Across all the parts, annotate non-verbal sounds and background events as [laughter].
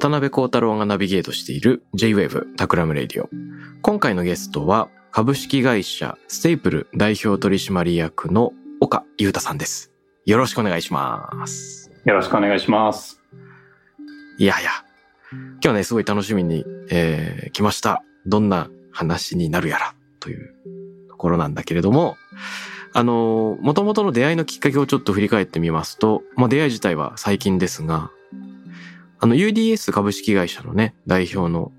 渡辺幸太郎がナビゲートしている J-Wave タクラムレディオ。今回のゲストは株式会社ステイプル代表取締役の岡裕太さんです。よろしくお願いします。よろしくお願いします。いやいや、今日ね、すごい楽しみに、えー来ました。どんな話になるやらというところなんだけれども、あの、元々の出会いのきっかけをちょっと振り返ってみますと、まあ、出会い自体は最近ですが、あの、UDS 株式会社のね、代表の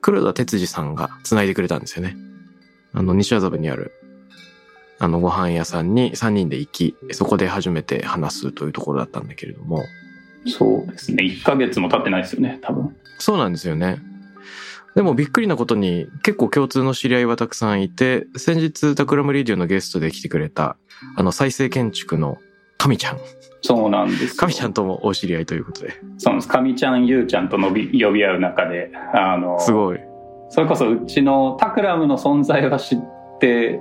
黒田哲司さんが繋いでくれたんですよね。あの、西麻布にある、あの、ご飯屋さんに3人で行き、そこで初めて話すというところだったんだけれども、そうですね。1ヶ月も経ってないですよね、多分。そうなんですよね。でもびっくりなことに結構共通の知り合いはたくさんいて、先日タクラムレディオのゲストで来てくれた、あの再生建築の神ちゃん。そうなんですよ。神ちゃんともお知り合いということで。そうなんです。神ちゃん、ゆうちゃんと呼び呼び合う中で、あの、すごい。それこそうちのタクラムの存在は知って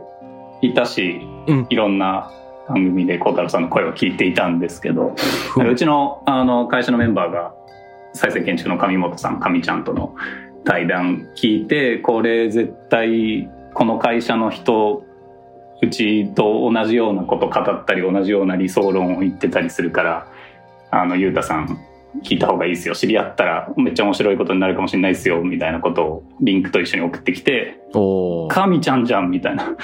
いたし、うんいろんな番組で孝太郎さんの声を聞いていたんですけど、うちのあの会社のメンバーが再生建築の上本さん、上ちゃんとの対談聞いて、これ絶対この会社の人、うちと同じようなこと語ったり、同じような理想論を言ってたりするから、あの、ゆうたさん聞いた方がいいですよ。知り合ったらめっちゃ面白いことになるかもしれないですよ、みたいなことをリンクと一緒に送ってきて。神ちゃんじゃんみたいな。[laughs]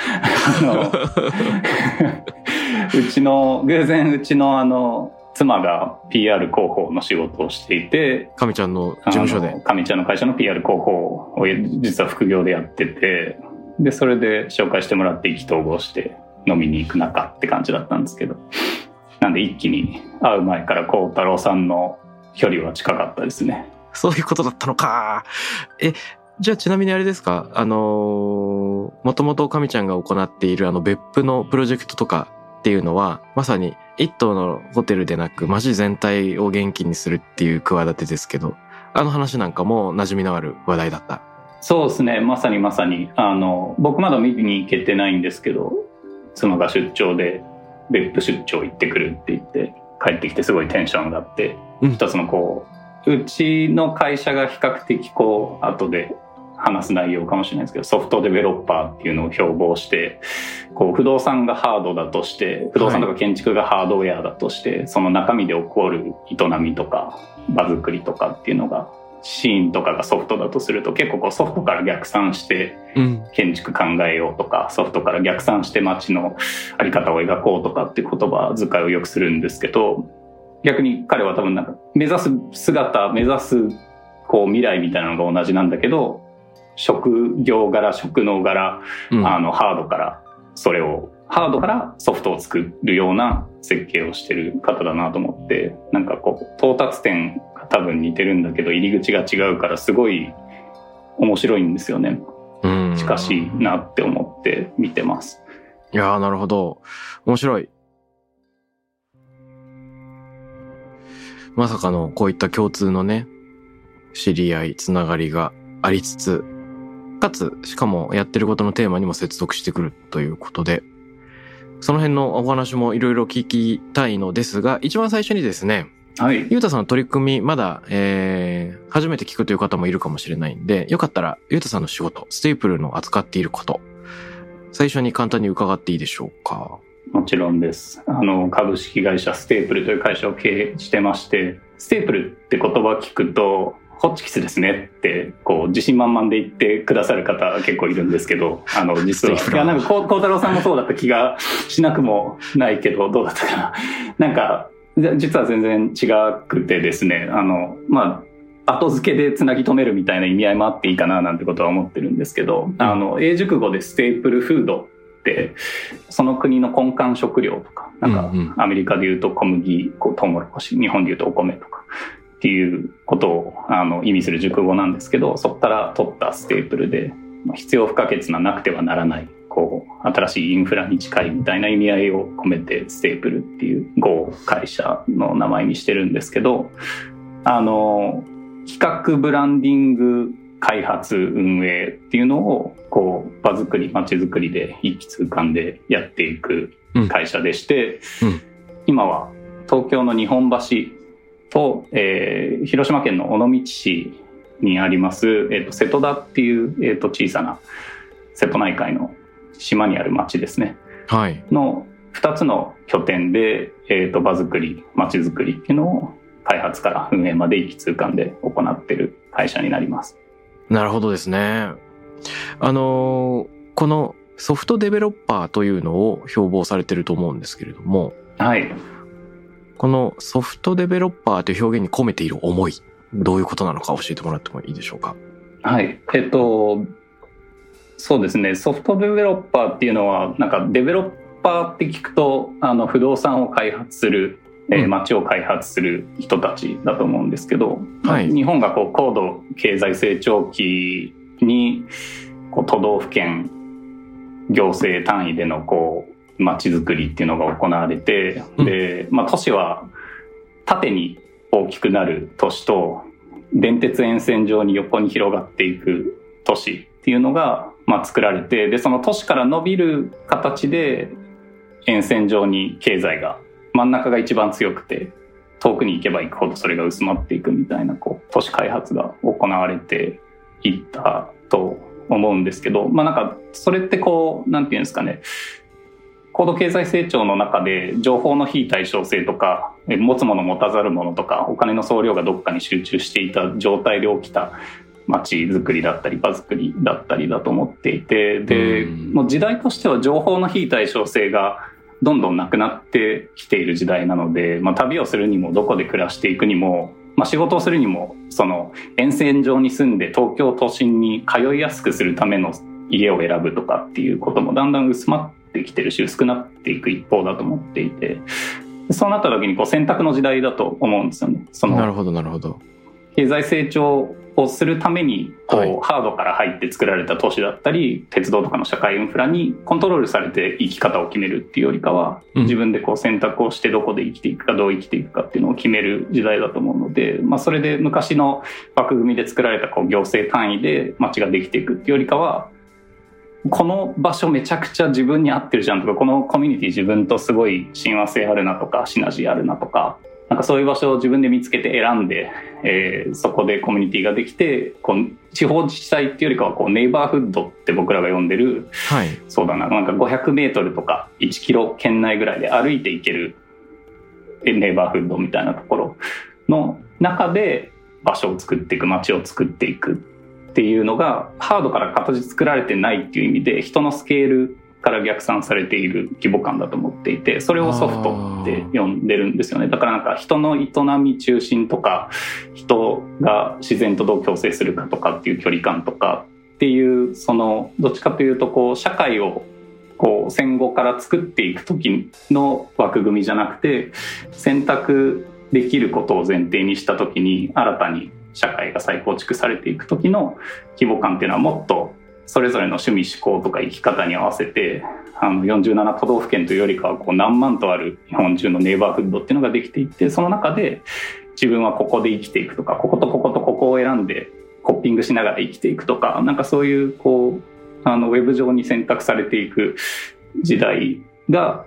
うちの、偶然うちのあの、妻が PR 広報の仕事をしていて、神ちゃんの事務所で。神ちゃんの会社の PR 広報を実は副業でやってて、で、それで紹介してもらって意気投合して飲みに行く仲って感じだったんですけど。なんで一気に会う前から孝太郎さんの距離は近かったですね。そういうことだったのか。え、じゃあちなみにあれですか？あのー、もともと神ちゃんが行っているあの別府のプロジェクトとかっていうのは、まさに一棟のホテルでなく街全体を元気にするっていう企てですけど、あの話なんかも馴染みのある話題だった。そうですね。まさにまさに。あの、僕まだ見に行けてないんですけど、妻が出張で別府出張行ってくるって言って、帰ってきてすごいテンション上がって、うん一つのこう、うちの会社が比較的こう、後で話す内容かもしれないですけど、ソフトデベロッパーっていうのを標榜して、こう、不動産がハードだとして、不動産とか建築がハードウェアだとして、その中身で起こる営みとか、場作りとかっていうのが、シーンとかがソフトだとすると結構こうソフトから逆算してうん。建築考えようとかソフトから逆算して街のあり方を描こうとかって言葉遣いをよくするんですけど逆に彼は多分なんか目指す姿目指すこう未来みたいなのが同じなんだけど職業柄職能柄うんあのハードからそれをハードからソフトを作るような設計をしてる方だなと思ってなんかこう到達点が多分似てるんだけど入り口が違うからすごい面白いんですよねうん近しいなって思って見てますいやー、なるほど。面白い。まさかのこういった共通のね、知り合い、つながりがありつつ、かつ、しかもやってることのテーマにも接続してくるということで、その辺のお話もいろいろ聞きたいのですが、一番最初にですね、はいゆうたさんの取り組み、まだ、えー、初めて聞くという方もいるかもしれないんで、よかったら、ゆうたさんの仕事、ステープルの扱っていること、最初に簡単に伺っていいでしょうか？もちろんですあの株式会社ステープルという会社を経営してましてステープルって言葉聞くとホッチキスですねって、こう、自信満々で言ってくださる方結構いるんですけど、あの、実は。いや、なんか、こう孝太郎さんもそうだった気がしなくもないけど、どうだったかな。なんか、じ実は全然違くてですね、あの、まあ、後付けでつなぎ止めるみたいな意味合いもあっていいかななんてことは思ってるんですけど、あの、英熟語で staple foodって、その国の根幹食料とか、なんかうんうん、アメリカで言うと小麦、こうトウモロコシ、日本で言うとお米とか、っていうことをあの意味する熟語なんですけど、そこから取ったステープルで、まあ必要不可欠ななくてはならない、こう、新しいインフラに近いみたいな意味合いを込めて、ステープルっていう語を会社の名前にしてるんですけど、あの、企画ブランディング開発運営っていうのをこう場作り街づくりで一気通貫でやっていく会社でして、うん。今は東京の日本橋と、えー広島県の尾道市にあります、えーと瀬戸田っていう、えーと小さな瀬戸内海の島にある町ですねはい。の2つの拠点で、えー、と場作り街づくりっていうのを開発から運営まで一気通貫で行っている会社になります。なるほどですね。あのーこのソフトデベロッパーというのを標榜されてると思うんですけれども、はい。このソフトデベロッパーという表現に込めている思い、どういうことなのか教えてもらってもいいでしょうか？はい。えっと、そうですね。ソフトデベロッパーっていうのは、なんかデベロッパーって聞くと、あの、不動産を開発する、えーうん。街を開発する人たちだと思うんですけど、はい。日本がこう高度経済成長期に、こう都道府県行政単位でのこう街づくりっていうのが行われて、うん。で、まあ都市は縦に大きくなる都市と電鉄沿線上に横に広がっていく都市っていうのが、まあ、作られてでその都市から伸びる形で沿線上に経済が真ん中が一番強くて遠くに行けば行くほどそれが薄まっていくみたいなこう都市開発が行われていったと思うんですけどまあなんかそれってこうなんていうんですかね高度経済成長の中で情報の非対称性とか持つもの持たざるものとかお金の総量がどっかに集中していた状態で起きた街づくりだったり場づくりだったりだと思っていてでうんもう時代としては情報の非対称性がどんどんなくなってきている時代なので、まあ、旅をするにもどこで暮らしていくにも、まあ、仕事をするにもその沿線上に住んで東京都心に通いやすくするための家を選ぶとかっていうこともだんだん薄まってきてるし薄くなっていく一方だと思っていてそうなった時にこう選択の時代だと思うんですよね。そのなるほど、なるほど。経済成長をするためにこう、はい。ハードから入って作られた都市だったり鉄道とかの社会インフラにコントロールされて生き方を決めるっていうよりかは、うん。自分でこう選択をしてどこで生きていくかどう生きていくかっていうのを決める時代だと思うので、まあ、それで昔の枠組みで作られたこう行政単位で街ができていくっていうよりかはこの場所めちゃくちゃ自分に合ってるじゃんとかこのコミュニティ自分とすごい親和性あるなとかシナジーあるなとかなんかそういう場所を自分で見つけて選んで、えーそこでコミュニティができてこう地方自治体っていうよりかはこうネイバーフッドって僕らが呼んでるはい。そうだななんか500メートルとか1キロ圏内ぐらいで歩いていけるえネイバーフッドみたいなところの中で場所を作っていく街を作っていくっていうのがハードから形作られてないっていう意味で人のスケールから逆算されている規模感だと思っていてそれをソフトって呼んでるんですよね。だからなんか人の営み中心とか人が自然とどう共生するかとかっていう距離感とかっていうそのどっちかというとこう社会をこう戦後から作っていく時の枠組みじゃなくて選択できることを前提にした時に新たに社会が再構築されていく時の規模感っていうのはもっとそれぞれの趣味思考とか生き方に合わせてあの47都道府県というよりかはこう何万とある日本中のネイバーフッドっていうのができていってその中で自分はここで生きていくとかこことこことここを選んでホッピングしながら生きていくとかなんかそういうこうあのウェブ上に選択されていく時代が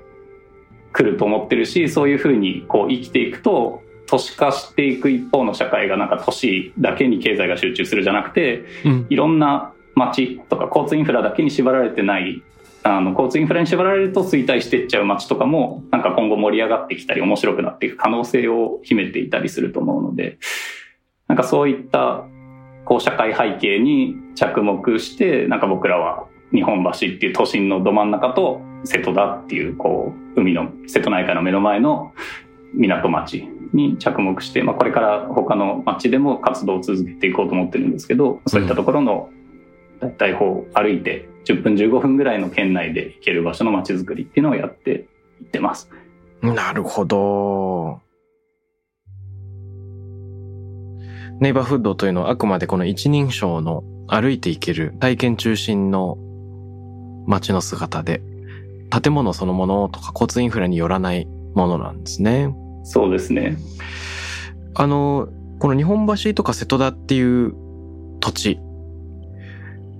来ると思ってるしそういうふうにこう生きていくと都市化していく一方の社会がなんか都市だけに経済が集中するじゃなくてうん。いろんな街とか交通インフラだけに縛られてないあの交通インフラに縛られると衰退してっちゃう街とかもなんか今後盛り上がってきたり面白くなっていく可能性を秘めていたりすると思うのでなんかそういったこう社会背景に着目してなんか僕らは日本橋っていう都心のど真ん中と瀬戸田っていうこう海の瀬戸内海の目の前の港町に着目して、まあ、これから他の町でも活動を続けていこうと思ってるんですけどそういったところの大体こう歩いて10分15分ぐらいの圏内で行ける場所の街づくりっていうのをやっていってます。なるほど。ネイバーフッドというのはあくまでこの一人称の歩いていける体験中心の街の姿で、建物そのものとか交通インフラによらないものなんですね。そうですね。あの、この日本橋とか瀬戸田っていう土地、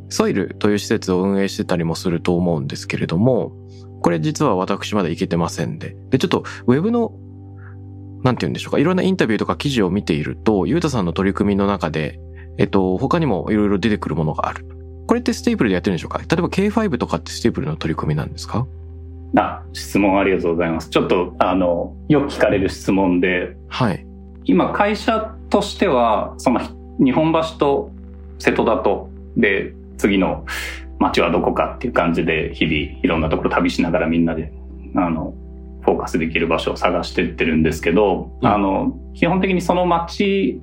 ソイルという施設を運営してたりもすると思うんですけれども、これ実は私まだ行けてませんで。で、ちょっとウェブの、なんて言うんでしょうか、いろんなインタビューとか記事を見ていると、ゆうたさんの取り組みの中で、えっと、他にもいろいろ出てくるものがある。これってステープルでやってるんでしょうか？例えば K5 とかってステープルの取り組みなんですか？あ、質問ありがとうございます。ちょっと、あの、よく聞かれる質問で、はい。今、会社としては、その、日本橋と瀬戸田と、で、次の街はどこかっていう感じで、日々、いろんなところ旅しながらみんなで、あの、フォーカスできる場所を探してってるんですけど、うん、あの、基本的にその街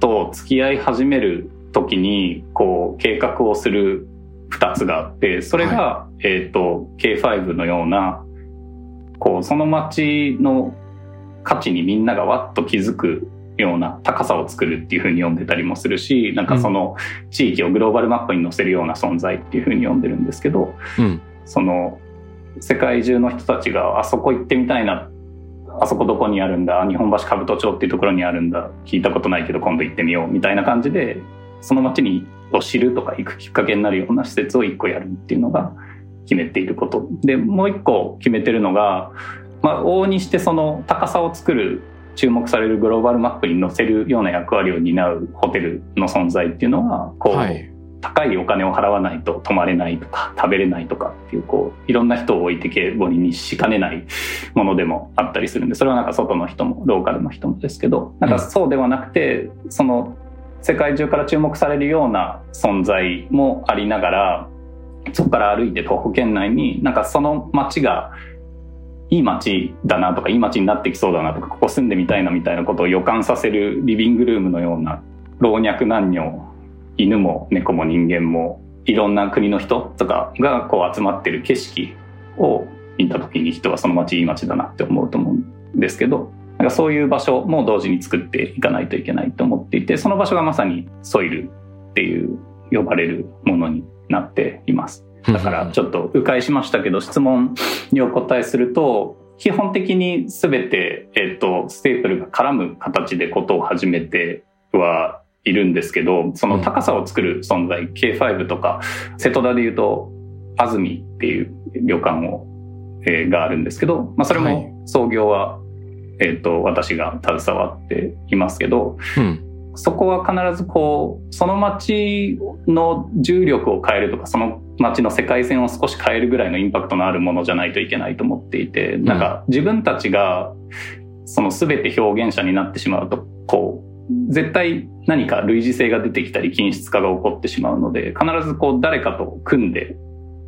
と付き合い始める時に、こう、計画をする二つがあって、それが、はい、えっ、ー、と、K5 のような、こう、その街の価値にみんながわっと気づくような高さを作るっていうふうに読んでたりもするし、なんかその地域をグローバルマップに載せるような存在っていうふうに読んでるんですけど、うん、その、世界中の人たちがあそこ行ってみたいなあそこどこにあるんだ日本橋兜町っていうところにあるんだ聞いたことないけど今度行ってみようみたいな感じでその街にを知るとか行くきっかけになるような施設を一個やるっていうのが決めていること。でもう一個決めてるのが、まあ、往々にしてその高さを作る注目されるグローバルマップに載せるような役割を担うホテルの存在っていうのはこう、はい。高いお金を払わないと泊まれないとか食べれないとかっていうこういろんな人を置いてけぼりにしかねないものでもあったりするんでそれはなんか外の人もローカルの人もですけどなんかそうではなくてその世界中から注目されるような存在もありながらそこから歩いて徒歩圏内になんかその街がいい街だなとかいい街になってきそうだなとかここ住んでみたいなみたいなことを予感させるリビングルームのような老若男女犬も猫も人間もいろんな国の人とかがこう集まってる景色を見た時に人はその街いい街だなって思うと思うんですけどなんかそういう場所も同時に作っていかないといけないと思っていてその場所がまさにソイルっていう呼ばれるものになっています。だからちょっと迂回しましたけど質問にお答えすると基本的に全て、えっと、ステープルが絡む形でことを始めてはいるんですけど、その高さを作る存在、うん、K5 とか、瀬戸田で言うと、安住っていう旅館を、えー、があるんですけど、まあそれも創業は、はい、えっ、と、私が携わっていますけど、うん、そこは必ずこう、その街の重力を変えるとか、その街の世界線を少し変えるぐらいのインパクトのあるものじゃないといけないと思っていて、なんか自分たちがその全て表現者になってしまうと、こう、絶対何か類似性が出てきたり均質化が起こってしまうので、必ずこう誰かと組んで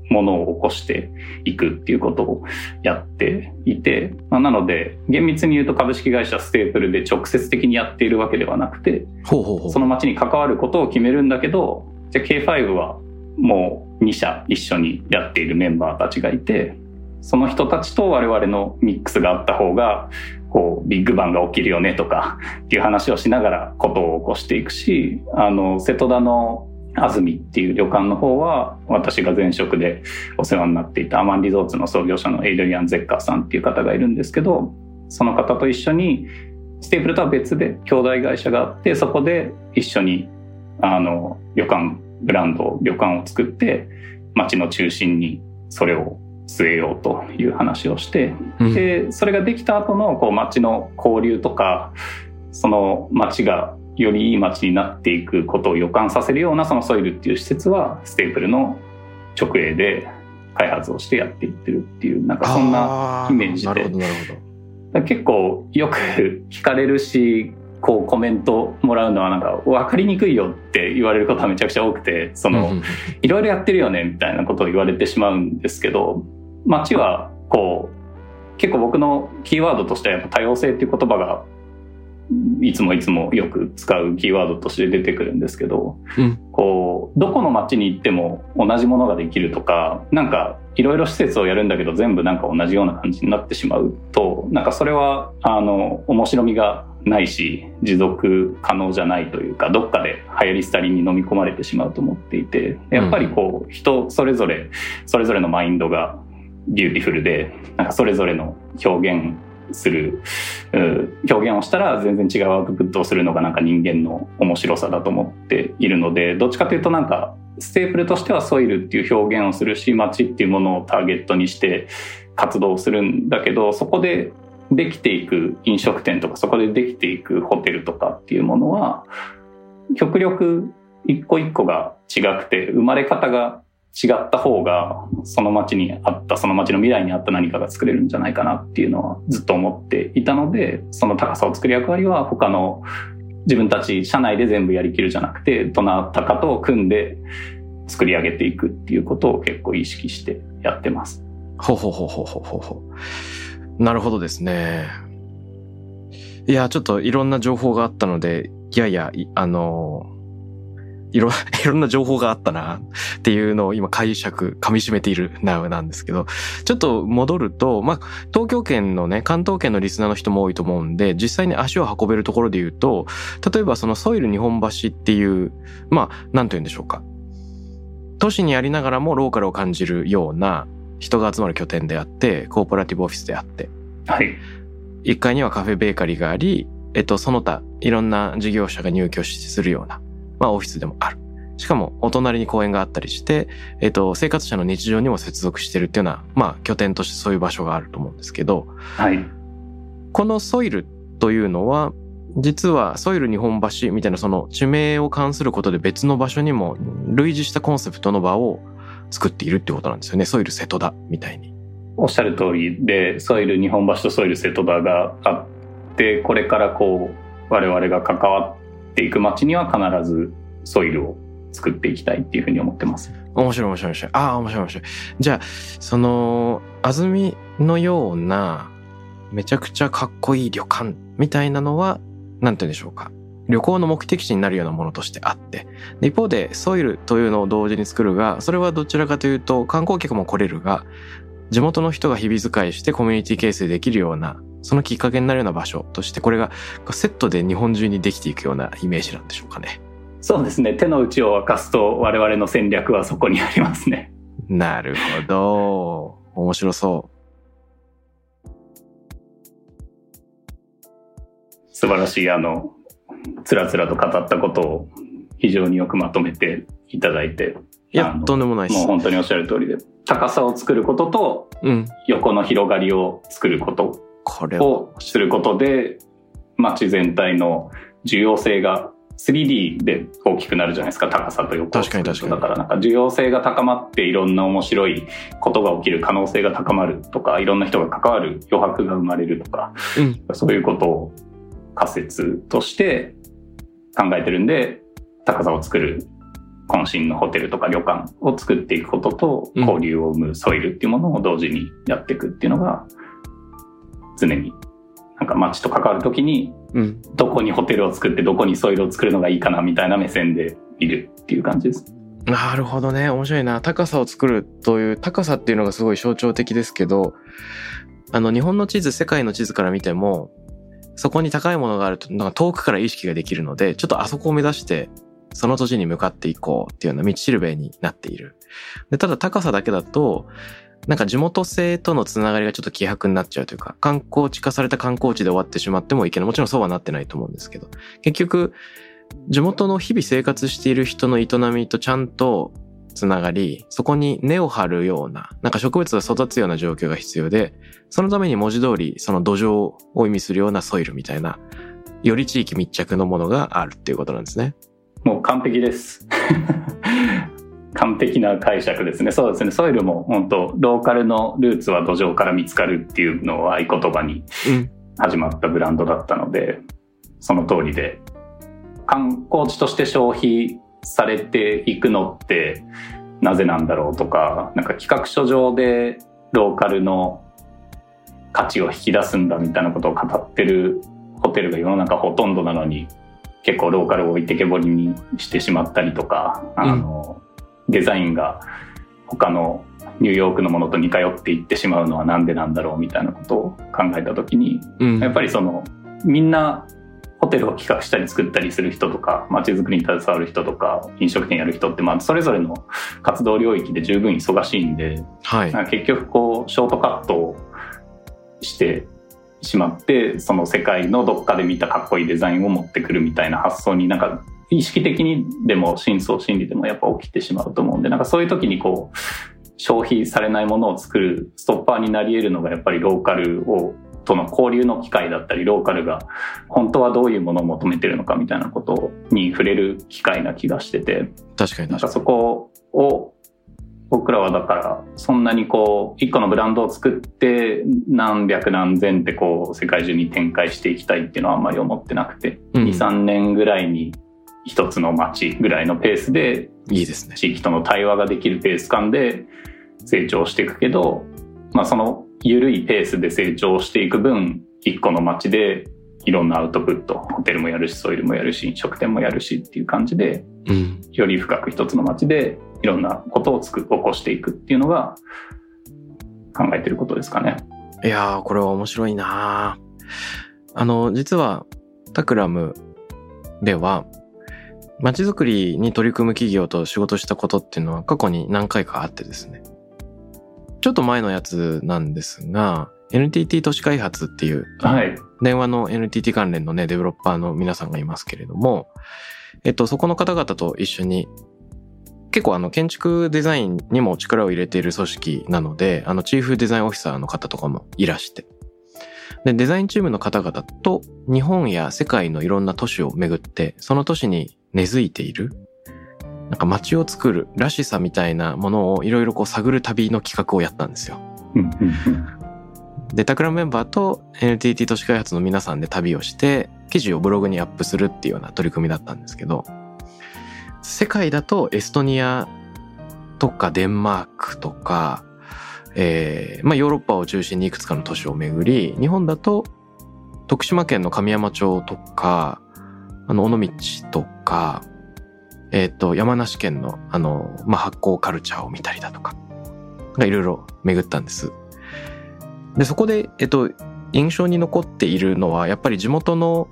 ものを起こしていくっていうことをやっていて、まあ、なので厳密に言うと株式会社ステープルで直接的にやっているわけではなくてその街に関わることを決めるんだけどじゃあ K5 はもう2社一緒にやっているメンバーたちがいてその人たちと我々のミックスがあった方がこうビッグバンが起きるよねとかっていう話をしながらことを起こしていくしあの瀬戸田の安住っていう旅館の方は私が前職でお世話になっていたアマンリゾーツの創業者のエイドリアン・ゼッカーさんっていう方がいるんですけどその方と一緒にステープルとは別で兄弟会社があってそこで一緒にあの旅館ブランド旅館を作って街の中心にそれを据えようという話をして、うん、でそれができた後のこう街の交流とかその街がよりいい街になっていくことを予感させるようなそのソイルっていう施設はステープルの直営で開発をしてやっていってるっていうなんかそんなイメージで。結構よく聞かれるしこうコメントもらうのはなんか分かりにくいよって言われることはめちゃくちゃ多くてその、いろいろやってるよねみたいなことを言われてしまうんですけど街はこう結構僕のキーワードとしてはやっぱ多様性っていう言葉がいつもいつもよく使うキーワードとして出てくるんですけど、うん、こうどこの街に行っても同じものができるとかなんかいろいろ施設をやるんだけど全部なんか同じような感じになってしまうとなんかそれはあの面白みがないし持続可能じゃないというかどっかで流行り廃りに飲み込まれてしまうと思っていてやっぱりこう人それぞれそれぞれのマインドがビューティフルでなんかそれぞれの表現する表現をしたら全然違うアウトプットをするのがなんか人間の面白さだと思っているのでどっちかというとなんかステープルとしてはソイルっていう表現をするし街っていうものをターゲットにして活動するんだけどそこでできていく飲食店とかそこでできていくホテルとかっていうものは極力一個一個が違くて生まれ方が違った方がその街にあったその街の未来にあった何かが作れるんじゃないかなっていうのはずっと思っていたのでその高さを作る役割は他の自分たち社内で全部やりきるじゃなくてどなたかと組んで作り上げていくっていうことを結構意識してやってます。ほうほうほうほうほうほう。なるほどですね。いや、ちょっといろんな情報があったので、いやいや、あの、いろ、[laughs] いろんな情報があったなっていうのを今解釈、噛み締めているななんですけど、ちょっと戻ると、まあ、東京圏のね、関東圏のリスナーの人も多いと思うんで、実際に足を運べるところで言うと、例えばそのソイル日本橋っていう、まあ、なんと言うんでしょうか。都市にありながらもローカルを感じるような人が集まる拠点であって、コーポラティブオフィスであって。はい。1階にはカフェベーカリーがあり、えっと、その他、いろんな事業者が入居するような、まあ、オフィスでもある。しかも、お隣に公園があったりして、えっと、生活者の日常にも接続してるっていうような、まあ、拠点としてそういう場所があると思うんですけど、はい。このソイルというのは、実はソイル日本橋みたいなその地名を関することで別の場所にも類似したコンセプトの場を作っているってことなんですよね。ソイル瀬戸田みたいに。おっしゃる通りで、ソイル日本橋とソイル瀬戸田があって、これからこう、我々が関わっていく街には必ずソイルを作っていきたいっていうふうに思ってます。面白い面白い面白い。ああ、面白い面白い。じゃあ、その、安住のような、めちゃくちゃかっこいい旅館みたいなのは、なんて言うんでしょうか。旅行の目的地になるようなものとしてあって。一方で、ソイルというのを同時に作るが、それはどちらかというと、観光客も来れるが、地元の人が日々使いしてコミュニティ形成できるような、そのきっかけになるような場所として、これがセットで日本中にできていくようなイメージなんでしょうかね。そうですね。手の内を明かすと我々の戦略はそこにありますね。なるほど。面白そう。素晴らしい、あの、つらつらと語ったことを非常によくまとめていただいて。いや、とんでもないです。もう本当におっしゃる通りで。高さを作ることと、うん、横の広がりを作ることをすることで、街全体の重要性が 3D で大きくなるじゃないですか。高さと横確かに確かにだからなんか需要性が高まっていろんな面白いことが起きる可能性が高まるとかいろんな人が関わる余白が生まれるとか、うん、そういうことを仮説として考えてるんで高さを作る渾身のホテルとか旅館を作っていくことと交流を生むソイルっていうものを同時にやっていくっていうのが常になんか街と関わるときに、どこにホテルを作ってどこにソイルを作るのがいいかなみたいな目線でいるっていう感じです。なるほどね。面白いな。高さを作るという、高さっていうのがすごい象徴的ですけど、あの、日本の地図、世界の地図から見ても、そこに高いものがあると、なんか遠くから意識ができるので、ちょっとあそこを目指して、その土地に向かっていこうっていうような道しるべになっている。で、ただ高さだけだと、なんか地元性とのつながりがちょっと希薄になっちゃうというか、観光地化された観光地で終わってしまってもいけない。もちろんそうはなってないと思うんですけど、結局、地元の日々生活している人の営みとちゃんとつながり、そこに根を張るような、なんか植物が育つような状況が必要で、そのために文字通りその土壌を意味するようなソイルみたいな、より地域密着のものがあるっていうことなんですね。もう完璧です。[laughs] 完璧な解釈ですね。そうですね。ソイルも本当ローカルのルーツは土壌から見つかるっていうのを合言葉に始まったブランドだったので、その通りで、観光地として消費されていくのってなぜなんだろうとか、なんか企画書上でローカルの価値を引き出すんだみたいなことを語ってるホテルが世の中ほとんどなのに、結構ローカルを置いてけぼりにしてしまったりとか、あの、デザインが他のニューヨークのものと似通っていってしまうのはなんでなんだろうみたいなことを考えた時に、うん、やっぱりそのみんなホテルを企画したり作ったりする人とか街づくりに携わる人とか飲食店やる人ってまあそれぞれの活動領域で十分忙しいんで、はい、結局こうショートカットをしてしまってその世界のどっかで見たかっこいいデザインを持ってくるみたいな発想になんか意識的にでも深層心理でもやっぱ起きてしまうと思うんでなんかそういう時にこう消費されないものを作るストッパーになり得るのがやっぱりローカルをとの交流の機会だったりローカルが本当はどういうものを求めてるのかみたいなことに触れる機会な気がしてて確かに。なんかそこを僕らはだからそんなにこう一個のブランドを作って何百何千ってこう世界中に展開していきたいっていうのはあんまり思ってなくて、うん、23年ぐらいに一つの街ぐらいのペースでいいですね。地域との対話ができるペース感で成長していくけど、まあ、その緩いペースで成長していく分一個の街でいろんなアウトプットホテルもやるしソイルもやるし飲食店もやるしっていう感じで、うん、より深く一つの街でいろんなことをつく起こしていくっていうのが考えてることですかね。いやーこれは面白いなあの実はタクラムでは街づくりに取り組む企業と仕事したことっていうのは過去に何回かあってですね。ちょっと前のやつなんですが、NTT 都市開発っていう、はい、電話の NTT 関連のね、デベロッパーの皆さんがいますけれども、えっと、そこの方々と一緒に、結構あの、建築デザインにも力を入れている組織なので、あの、チーフデザインオフィサーの方とかもいらして、で、デザインチームの方々と日本や世界のいろんな都市を巡って、その都市に根付いているなんか街を作るらしさみたいなものをいろいろこう探る旅の企画をやったんですよ。で、タクラメンバーと NTT 都市開発の皆さんで旅をして、記事をブログにアップするっていうような取り組みだったんですけど、世界だとエストニアとかデンマークとか、えー、まあヨーロッパを中心にいくつかの都市を巡り、日本だと徳島県の神山町とか、あの、尾道とか、えっ、ー、と、山梨県の、あの、まあ、発酵カルチャーを見たりだとか、いろいろ巡ったんです。で、そこで、えっ、ー、と、印象に残っているのは、やっぱり地元の、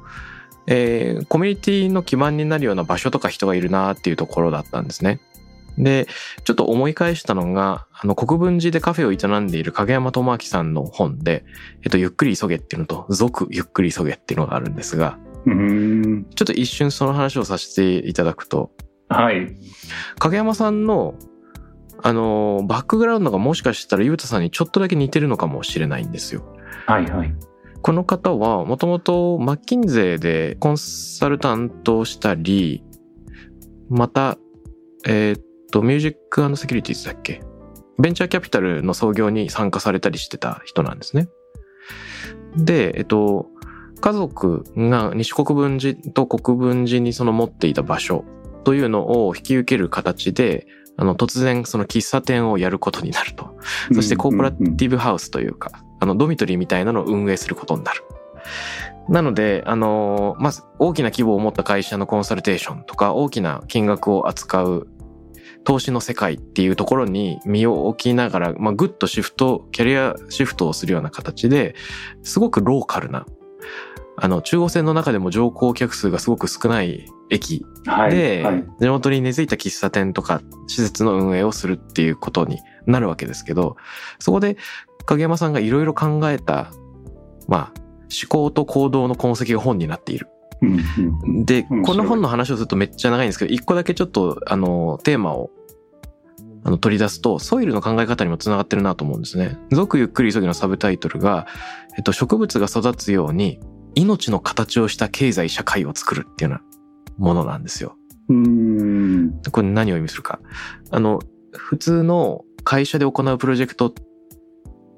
えー、コミュニティの基盤になるような場所とか人がいるなっていうところだったんですね。で、ちょっと思い返したのが、あの、国分寺でカフェを営んでいる影山智明さんの本で、えっと、ゆっくり急げっていうのと、続ゆっくり急げっていうのがあるんですが、ちょっと一瞬その話をさせていただくと、はい。影山さんの、あの、バックグラウンドがもしかしたらゆうたさんにちょっとだけ似てるのかもしれないんですよ。はいはい。この方はもともとマッキンゼーでコンサルタントをしたり、また、えー、っと、ミュージックセキュリティーズだっけ？ベンチャーキャピタルの創業に参加されたりしてた人なんですね。で、えっと、家族が西国分寺と国分寺にその持っていた場所というのを引き受ける形で、あの、突然その喫茶店をやることになると。そしてコーポラティブハウスというか、あの、ドミトリーみたいなのを運営することになる。なので、あの、まず大きな規模を持った会社のコンサルテーションとか、大きな金額を扱う投資の世界っていうところに身を置きながら、まあ、ぐっとシフト、キャリアシフトをするような形で、すごくローカルなあの、中央線の中でも乗降客数がすごく少ない駅で、はいはい、地元に根付いた喫茶店とか施設の運営をするっていうことになるわけですけど、そこで影山さんがいろいろ考えた、まあ、思考と行動の痕跡が本になっている。で、この本の話をするとめっちゃ長いんですけど、一個だけちょっと、あの、テーマをあの取り出すと、ソイルの考え方にもつながってるなと思うんですね。続ゆっくり急ぎのサブタイトルが、えっと、植物が育つように命の形をした経済社会を作るっていうようなものなんですよ。うんこれ何を意味するか。あの、普通の会社で行うプロジェクトっ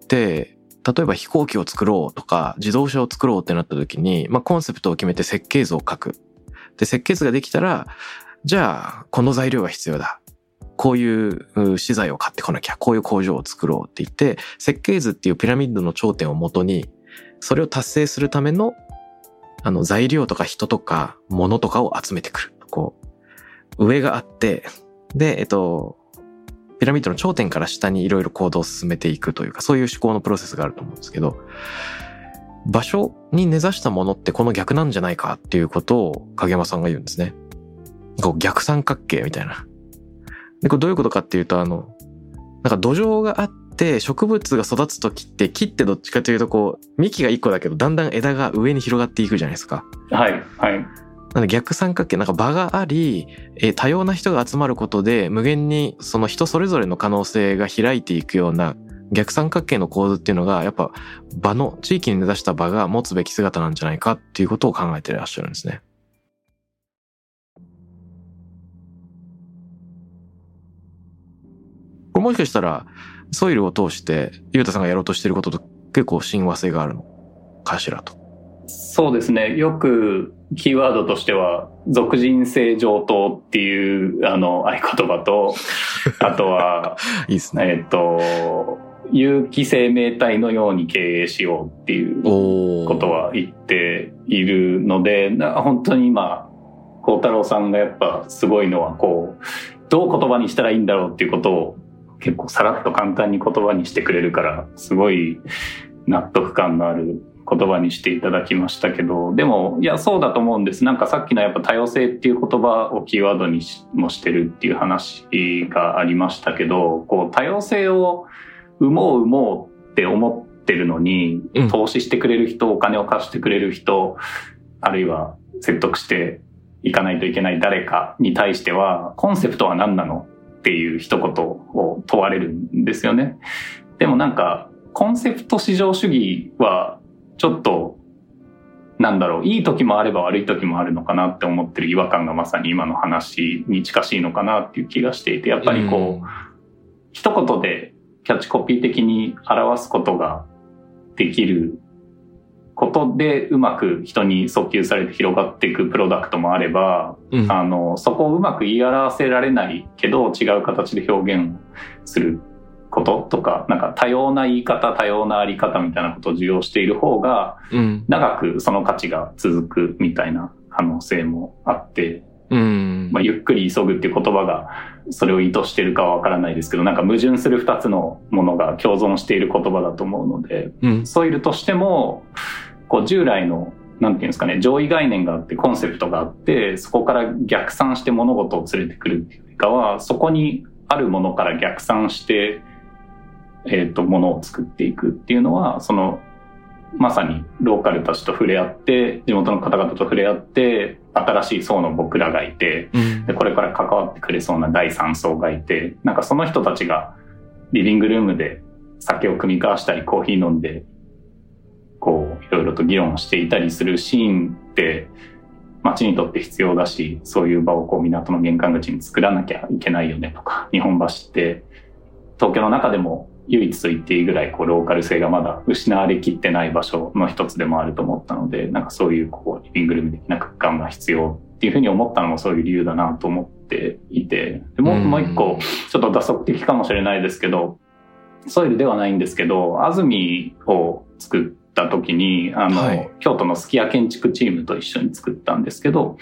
て、例えば飛行機を作ろうとか自動車を作ろうってなった時に、まあ、コンセプトを決めて設計図を書く。で、設計図ができたら、じゃあ、この材料が必要だ。こういう資材を買ってこなきゃ、こういう工場を作ろうって言って、設計図っていうピラミッドの頂点をもとに、それを達成するための、あの、材料とか人とか物とかを集めてくる。こう、上があって、で、えっと、ピラミッドの頂点から下にいろいろ行動を進めていくというか、そういう思考のプロセスがあると思うんですけど、場所に根ざしたものってこの逆なんじゃないかっていうことを影山さんが言うんですね。こう逆三角形みたいな。で、これどういうことかっていうと、あの、なんか土壌があって植物が育つ時って木ってどっちかというとこう幹が一個だけどだんだん枝が上に広がっていくじゃないですか。はい、はい。なので逆三角形なんか場があり、え多様な人が集まることで無限にその人それぞれの可能性が開いていくような逆三角形の構図っていうのがやっぱ場の地域に根ざした場が持つべき姿なんじゃないかっていうことを考えていらっしゃるんですね。これもしかしたらソイルを通してゆうたさんがやろうとしていることと結構親和性があるのかしらと。そうですね。よくキーワードとしては、俗人性上等っていうあの合言葉と、[laughs] あとは、いいね。えっ、と、有機生命体のように経営しようっていうことは言っているので、本当に今、孝太郎さんがやっぱすごいのは、こう、どう言葉にしたらいいんだろうっていうことを結構さらっと簡単に言葉にしてくれるから、すごい納得感のある言葉にしていただきましたけど、でも、いや、そうだと思うんです。なんかさっきのやっぱ多様性っていう言葉をキーワードにもしてるっていう話がありましたけど、こう、多様性を生もう生もうって思ってるのに、投資してくれる人、お金を貸してくれる人、あるいは説得していかないといけない誰かに対しては、コンセプトは何なのっていう一言を問われるんですよね。でもなんか、コンセプト至上主義はちょっと、なんだろう、いい時もあれば悪い時もあるのかなって思ってる違和感がまさに今の話に近しいのかなっていう気がしていて、やっぱりこう、うん、一言でキャッチコピー的に表すことができることでうまく人に訴求されて広がっていくプロダクトもあれば、うん、あの、そこをうまく言い表せられないけど違う形で表現することとか、なんか多様な言い方、多様なあり方みたいなことを受容している方が、長くその価値が続くみたいな可能性もあって、うん、まあ、ゆっくり急ぐっていう言葉がそれを意図してるかはわからないですけど、なんか矛盾する二つのものが共存している言葉だと思うので、うん、ソイルとしても、こう従来のなんていうんですかね、上位概念があって、コンセプトがあって、そこから逆算して物事を連れてくるっていうかは、そこにあるものから逆算してえっ、ー、と、ものを作っていくっていうのは、その、まさにローカルたちと触れ合って、地元の方々と触れ合って、新しい層の僕らがいて、うん、でこれから関わってくれそうな第三層がいて、なんかその人たちがリビングルームで酒を組み交わしたり、コーヒー飲んで、こう、いろいろと議論していたりするシーンって、街にとって必要だし、そういう場をこう港の玄関口に作らなきゃいけないよねとか、日本橋って東京の中でも唯一と言っていいぐらいこうローカル性がまだ失われきってない場所の一つでもあると思ったのでなんかそういうこうリビングルーム的な空間が必要っていうふうに思ったのもそういう理由だなと思っていてでももう一個ちょっと打足的かもしれないですけどソイルではないんですけど安住を作った時にあの、はい、京都のすき家建築チームと一緒に作ったんですけど、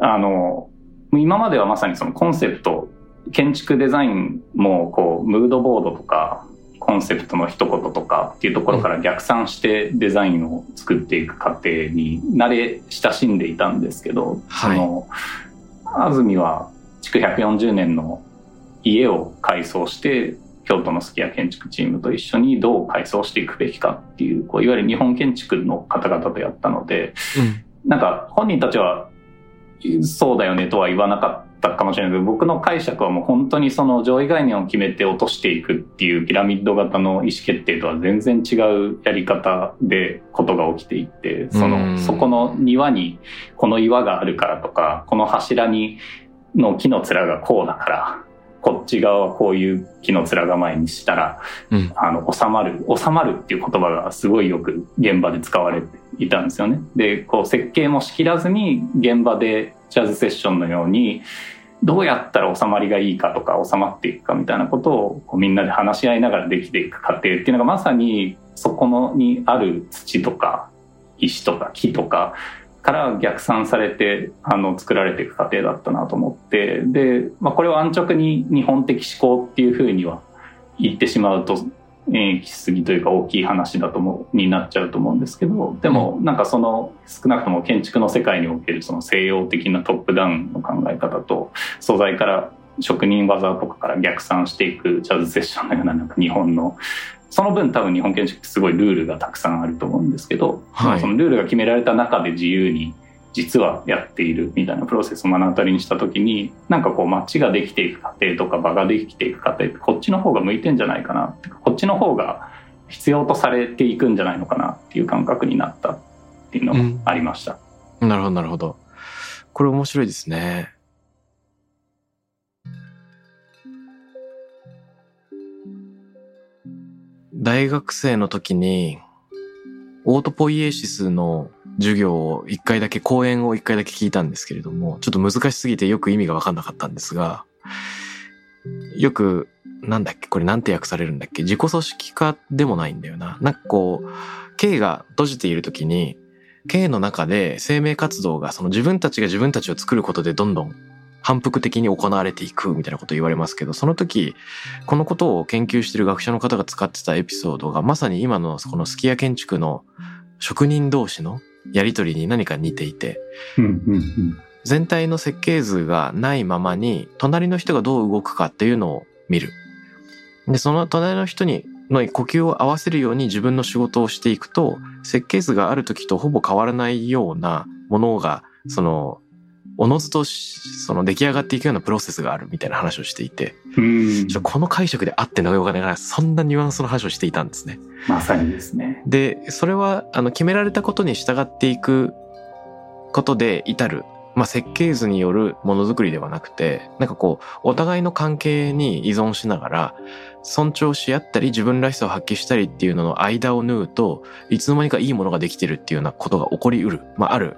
うん、あの今まではまさにそのコンセプト建築デザインもこうムードボードとかコンセプトの一言とかっていうところから逆算してデザインを作っていく過程に慣れ親しんでいたんですけど、はい、その安住は築140年の家を改装して京都のすき家建築チームと一緒にどう改装していくべきかっていうこういわゆる日本建築の方々とやったので、うん、なんか本人たちはそうだよねとは言わなかったかもしれないけど、僕の解釈はもう本当にその上位概念を決めて落としていくっていうピラミッド型の意思決定とは全然違うやり方でことが起きていって、その、そこの庭にこの岩があるからとか、この柱にの木の面がこうだから、こっち側はこういう木の面構えにしたら、うん。あの、収まる、収まるっていう言葉がすごいよく現場で使われていたんですよね。で、こう設計もしきらずに現場でジャズセッションのように、どうやったら収まりがいいかとか収まっていくかみたいなことをこうみんなで話し合いながらできていく過程っていうのがまさにそこのにある土とか石とか木とかから逆算されてあの作られていく過程だったなと思ってで、まあ、これを安直に日本的思考っていうふうには言ってしまうと演きすぎというか大きい話だと思うになっちゃうと思うんですけどでもなんかその少なくとも建築の世界におけるその西洋的なトップダウンの考え方と素材から職人技とかから逆算していくジャズセッションのようななんか日本のその分多分日本建築ってすごいルールがたくさんあると思うんですけど、はいそのルールが決められた中で自由に実はやっているみたいなプロセスを目の当たりにした時になんかこう街ができていく過程とか場ができていく過程ってこっちの方が向いてんじゃないかなってこっちの方が必要とされていくんじゃないのかなっていう感覚になったっていうのがありました。なるほど、なるほど。これ面白いですね。大学生の時に、オートポイエシスの授業を一回だけ、講演を一回だけ聞いたんですけれども、ちょっと難しすぎてよく意味がわかんなかったんですが、よく、なんだっけこれなんて訳されるんだっけ自己組織化でもないんだよな。なんかこう、K が閉じている時に、K の中で生命活動がその自分たちが自分たちを作ることでどんどん反復的に行われていくみたいなこと言われますけど、その時、このことを研究してる学者の方が使ってたエピソードがまさに今のこのスキヤ建築の職人同士のやりとりに何か似ていて、全体の設計図がないままに、隣の人がどう動くかっていうのを見る。で、その隣の人に、の呼吸を合わせるように自分の仕事をしていくと、設計図がある時とほぼ変わらないようなものが、その、おのずとしその出来上がっていくようなプロセスがあるみたいな話をしていて、うんこの解釈で合ってんのかよくわからそんなニュアンスの話をしていたんですね。まさにですね。で、それは、あの、決められたことに従っていくことで至る、まあ、設計図によるものづくりではなくて、なんかこう、お互いの関係に依存しながら、尊重し合ったり、自分らしさを発揮したりっていうのの間を縫うと、いつの間にかいいものができてるっていうようなことが起こりうる。まあ、ある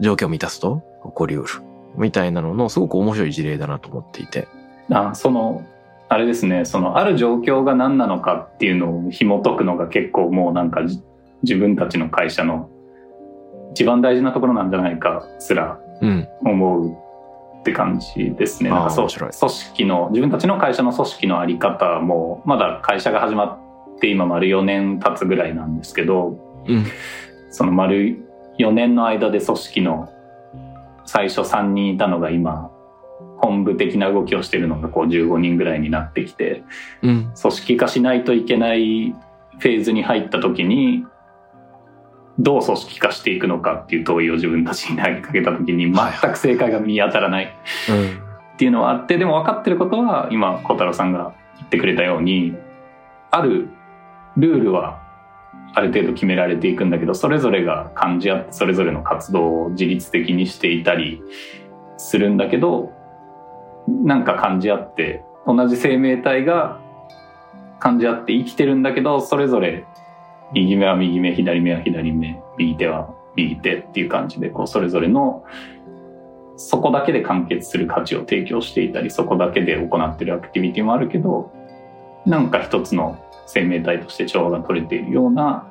状況を満たすと起こりうる。みたいなのの、すごく面白い事例だなと思っていて。あそのあれですねそのある状況が何なのかっていうのを紐解くのが結構もうなんかじ自分たちの会社の一番大事なところなんじゃないかすらうん。思うって感じですね。なんかそう面白い組織の自分たちの会社の組織のあり方もまだ会社が始まって今丸4年経つぐらいなんですけどうん。その丸4年の間で組織の最初3人いたのが今本部的な動きをしてるのがこう15人ぐらいになってきてうん。組織化しないといけないフェーズに入った時にどう組織化していくのかっていう問いを自分たちに投げかけた時にはい全く正解が見当たらないうん。っていうのはあってでも分かってることは今小太郎さんが言ってくれたようにあるルールはある程度決められていくんだけどそれぞれが感じ合ってそれぞれの活動を自律的にしていたりするんだけどなんか感じ合って同じ生命体が感じ合って生きてるんだけどそれぞれ右目は右目左目は左目右手は右手っていう感じでこうそれぞれのそこだけで完結する価値を提供していたりそこだけで行ってるアクティビティもあるけどなんか一つの生命体として調和が取れているような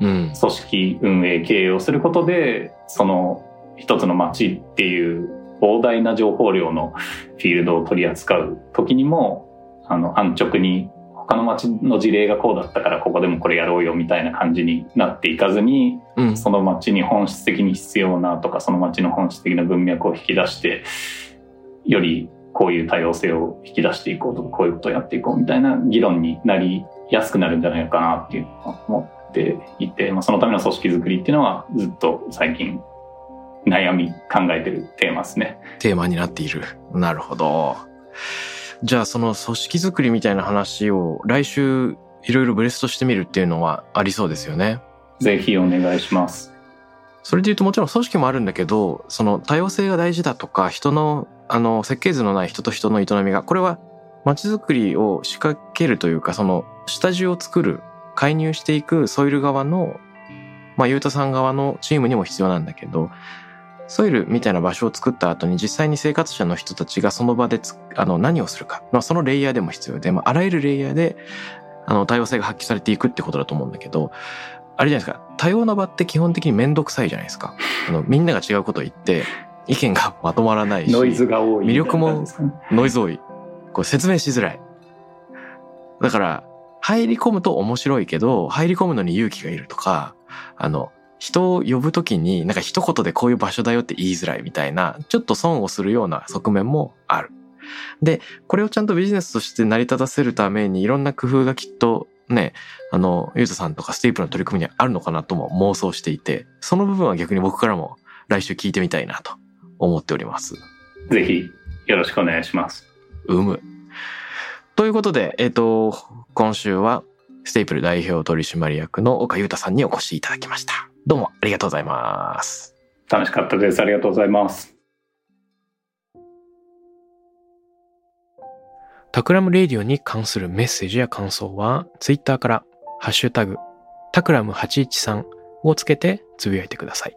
うん。組織運営経営をすることでその一つの街っていう膨大な情報量の [laughs] フィールドを取り扱う時にもあの安直に他の街の事例がこうだったからここでもこれやろうよみたいな感じになっていかずにうん。その街に本質的に必要なとかその街の本質的な文脈を引き出してよりこういう多様性を引き出していこうとかこういうことをやっていこうみたいな議論になりやすくなるんじゃないかなっていうのは思っていて、まあ、そのための組織づくりっていうのはずっと最近悩み考えてるテーマですね。テーマになっている。なるほど。じゃあその組織づくりみたいな話を来週いろいろブレストしてみるっていうのはありそうですよね。ぜひお願いします。それで言うともちろん組織もあるんだけど、その多様性が大事だとか、人の、あの、設計図のない人と人の営みが、これは街づくりを仕掛けるというか、その下地を作る、介入していくソイル側の、まあ、ゆうたさん側のチームにも必要なんだけど、ソイルみたいな場所を作った後に実際に生活者の人たちがその場であの何をするか、まあ、そのレイヤーでも必要で、まあ、あらゆるレイヤーであの多様性が発揮されていくってことだと思うんだけど、あれじゃないですか、多様な場って基本的にめんどくさいじゃないですか。あのみんなが違うことを言って、意見がまとまらないし、ノイズが多い、魅力も [laughs] ノイズ多い。こう説明しづらい。だから、入り込むと面白いけど、入り込むのに勇気がいるとか、あの、人を呼ぶときになんか一言でこういう場所だよって言いづらいみたいな、ちょっと損をするような側面もある。で、これをちゃんとビジネスとして成り立たせるためにいろんな工夫がきっとね、あの、ユーザさんとかステープの取り組みにあるのかなとも妄想していて、その部分は逆に僕からも来週聞いてみたいなと思っております。ぜひ、よろしくお願いします。うむ。ということで、えっ、ー、と、今週はステープル代表取締役の岡裕太さんにお越しいただきました。どうもありがとうございます。楽しかったです。ありがとうございます。タクラムレディオに関するメッセージや感想は、ツイッターからハッシュタグ、タクラム813をつけてつぶやいてください。